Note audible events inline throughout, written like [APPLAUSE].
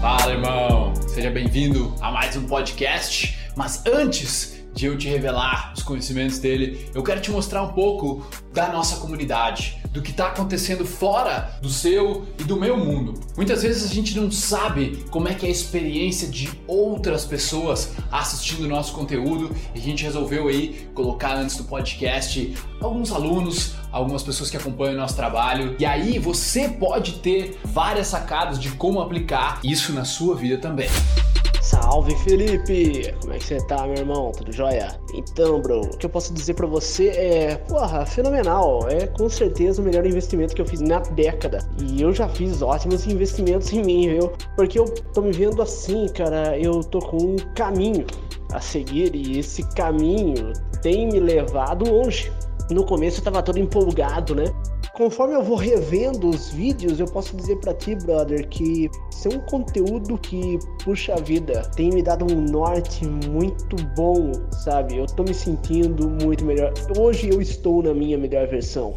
Fala, irmão! Seja bem-vindo a mais um podcast. Mas antes de eu te revelar os conhecimentos dele, eu quero te mostrar um pouco da nossa comunidade, do que está acontecendo fora do seu e do meu mundo. Muitas vezes a gente não sabe como é que é a experiência de outras pessoas assistindo o nosso conteúdo e a gente resolveu aí colocar antes do podcast alguns alunos, algumas pessoas que acompanham o nosso trabalho e aí você pode ter várias sacadas de como aplicar isso na sua vida também. Salve Felipe! Como é que você tá, meu irmão? Tudo jóia? Então, bro, o que eu posso dizer para você é, porra, fenomenal. É com certeza o melhor investimento que eu fiz na década. E eu já fiz ótimos investimentos em mim, viu? Porque eu tô me vendo assim, cara, eu tô com um caminho a seguir e esse caminho tem me levado longe. No começo eu tava todo empolgado, né? Conforme eu vou revendo os vídeos, eu posso dizer para ti, brother, que isso é um conteúdo que, puxa vida, tem me dado um norte muito bom, sabe? Eu tô me sentindo muito melhor. Hoje eu estou na minha melhor versão.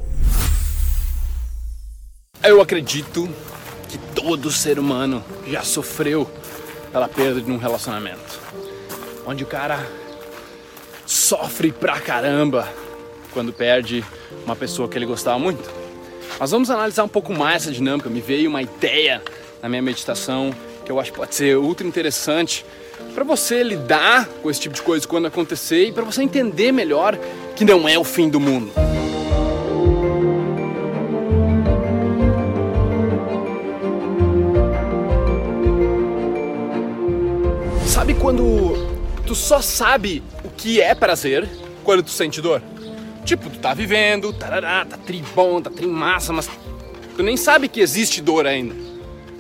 Eu acredito que todo ser humano já sofreu pela perda de um relacionamento. Onde o cara sofre pra caramba quando perde uma pessoa que ele gostava muito. Mas vamos analisar um pouco mais essa dinâmica. Me veio uma ideia na minha meditação que eu acho que pode ser ultra interessante para você lidar com esse tipo de coisa quando acontecer e para você entender melhor que não é o fim do mundo. Sabe quando tu só sabe o que é prazer quando tu sente dor? Tipo, tu tá vivendo, tarará, tá tri bom, tá tri massa, mas tu nem sabe que existe dor ainda.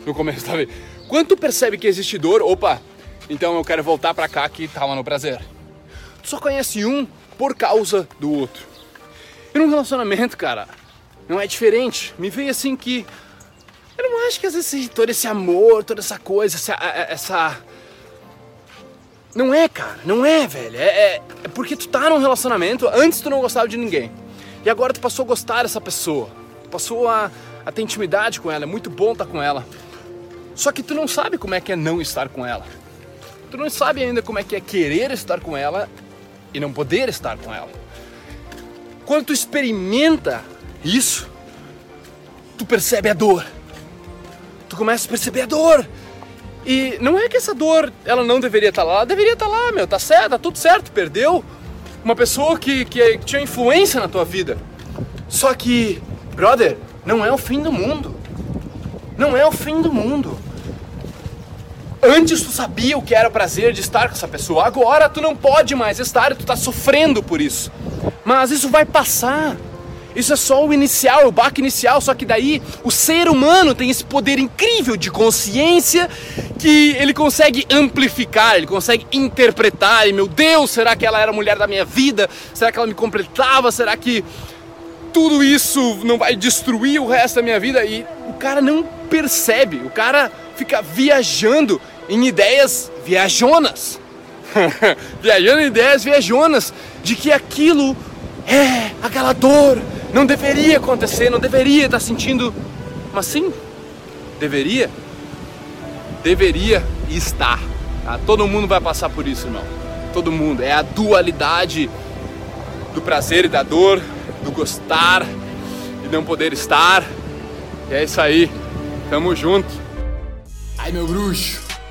No começo, tá vendo? Quando tu percebe que existe dor, opa, então eu quero voltar pra cá que tava no prazer. Tu só conhece um por causa do outro. E num relacionamento, cara, não é diferente. Me veio assim que. Eu não acho que às vezes todo esse amor, toda essa coisa, essa, essa não é, cara, não é, velho. É, é, é, porque tu tá num relacionamento, antes tu não gostava de ninguém. E agora tu passou a gostar dessa pessoa. Passou a, a ter intimidade com ela, é muito bom estar tá com ela. Só que tu não sabe como é que é não estar com ela. Tu não sabe ainda como é que é querer estar com ela e não poder estar com ela. Quando tu experimenta isso, tu percebe a dor. Tu começa a perceber a dor. E não é que essa dor ela não deveria estar tá lá, ela deveria estar tá lá, meu, tá certo, tá tudo certo, perdeu uma pessoa que, que tinha influência na tua vida. Só que, brother, não é o fim do mundo. Não é o fim do mundo. Antes tu sabia o que era o prazer de estar com essa pessoa, agora tu não pode mais estar e tu tá sofrendo por isso. Mas isso vai passar. Isso é só o inicial, o baque inicial, só que daí o ser humano tem esse poder incrível de consciência que ele consegue amplificar, ele consegue interpretar. E meu Deus, será que ela era a mulher da minha vida? Será que ela me completava? Será que tudo isso não vai destruir o resto da minha vida? E o cara não percebe, o cara fica viajando em ideias viajonas. [LAUGHS] viajando em ideias viajonas de que aquilo é aquela dor, não deveria acontecer, não deveria estar sentindo. Mas sim, deveria. Deveria estar. Tá? Todo mundo vai passar por isso, irmão. Todo mundo. É a dualidade do prazer e da dor, do gostar e não poder estar. E é isso aí. Tamo junto. Ai, meu bruxo.